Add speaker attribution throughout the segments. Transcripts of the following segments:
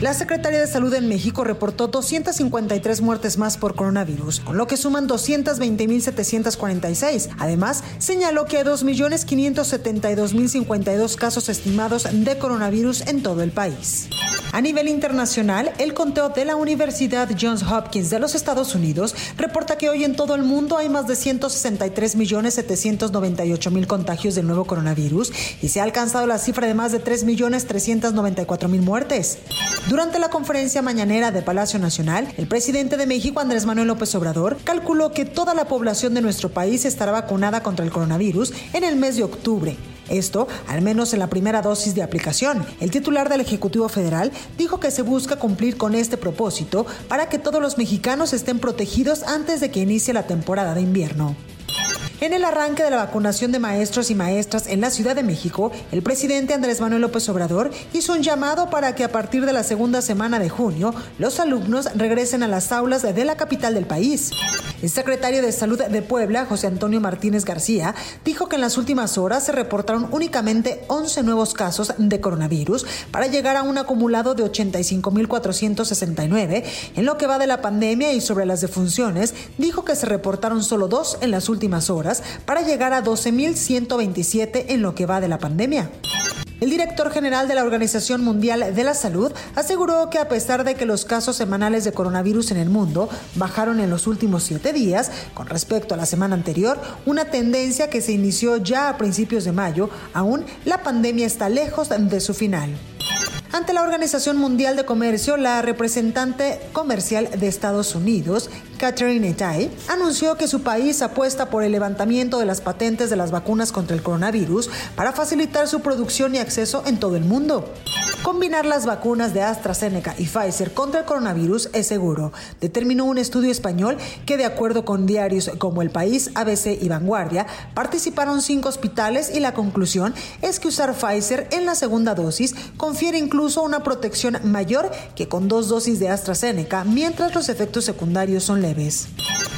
Speaker 1: La Secretaría de Salud en México reportó 253 muertes más por coronavirus, con lo que suman 220.746. Además, señaló que hay 2.572.052 casos estimados de coronavirus en todo el país. A nivel internacional, el conteo de la Universidad Johns Hopkins de los Estados Unidos reporta que hoy en todo el mundo hay más de 163.798.000 contagios del nuevo coronavirus y se ha alcanzado la cifra de más de 3.394.000 muertes. Durante la conferencia mañanera de Palacio Nacional, el presidente de México, Andrés Manuel López Obrador, calculó que toda la población de nuestro país estará vacunada contra el coronavirus en el mes de octubre. Esto, al menos en la primera dosis de aplicación. El titular del Ejecutivo Federal dijo que se busca cumplir con este propósito para que todos los mexicanos estén protegidos antes de que inicie la temporada de invierno. En el arranque de la vacunación de maestros y maestras en la Ciudad de México, el presidente Andrés Manuel López Obrador hizo un llamado para que a partir de la segunda semana de junio los alumnos regresen a las aulas de la capital del país. El secretario de Salud de Puebla, José Antonio Martínez García, dijo que en las últimas horas se reportaron únicamente 11 nuevos casos de coronavirus para llegar a un acumulado de 85.469 en lo que va de la pandemia y sobre las defunciones, dijo que se reportaron solo dos en las últimas horas para llegar a 12.127 en lo que va de la pandemia. El director general de la Organización Mundial de la Salud aseguró que a pesar de que los casos semanales de coronavirus en el mundo bajaron en los últimos siete días con respecto a la semana anterior, una tendencia que se inició ya a principios de mayo, aún la pandemia está lejos de su final. Ante la Organización Mundial de Comercio, la representante comercial de Estados Unidos, Catherine Tai, anunció que su país apuesta por el levantamiento de las patentes de las vacunas contra el coronavirus para facilitar su producción y acceso en todo el mundo. Combinar las vacunas de AstraZeneca y Pfizer contra el coronavirus es seguro, determinó un estudio español que de acuerdo con diarios como El País, ABC y Vanguardia, participaron cinco hospitales y la conclusión es que usar Pfizer en la segunda dosis confiere incluso una protección mayor que con dos dosis de AstraZeneca, mientras los efectos secundarios son leves.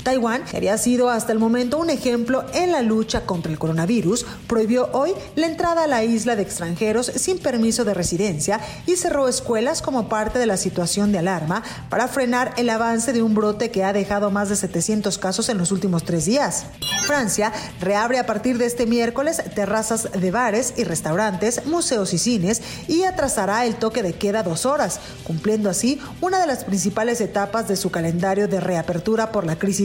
Speaker 1: Taiwán, que había sido hasta el momento un ejemplo en la lucha contra el coronavirus, prohibió hoy la entrada a la isla de extranjeros sin permiso de residencia y cerró escuelas como parte de la situación de alarma para frenar el avance de un brote que ha dejado más de 700 casos en los últimos tres días. Francia reabre a partir de este miércoles terrazas de bares y restaurantes, museos y cines y atrasará el toque de queda dos horas, cumpliendo así una de las principales etapas de su calendario de reapertura por la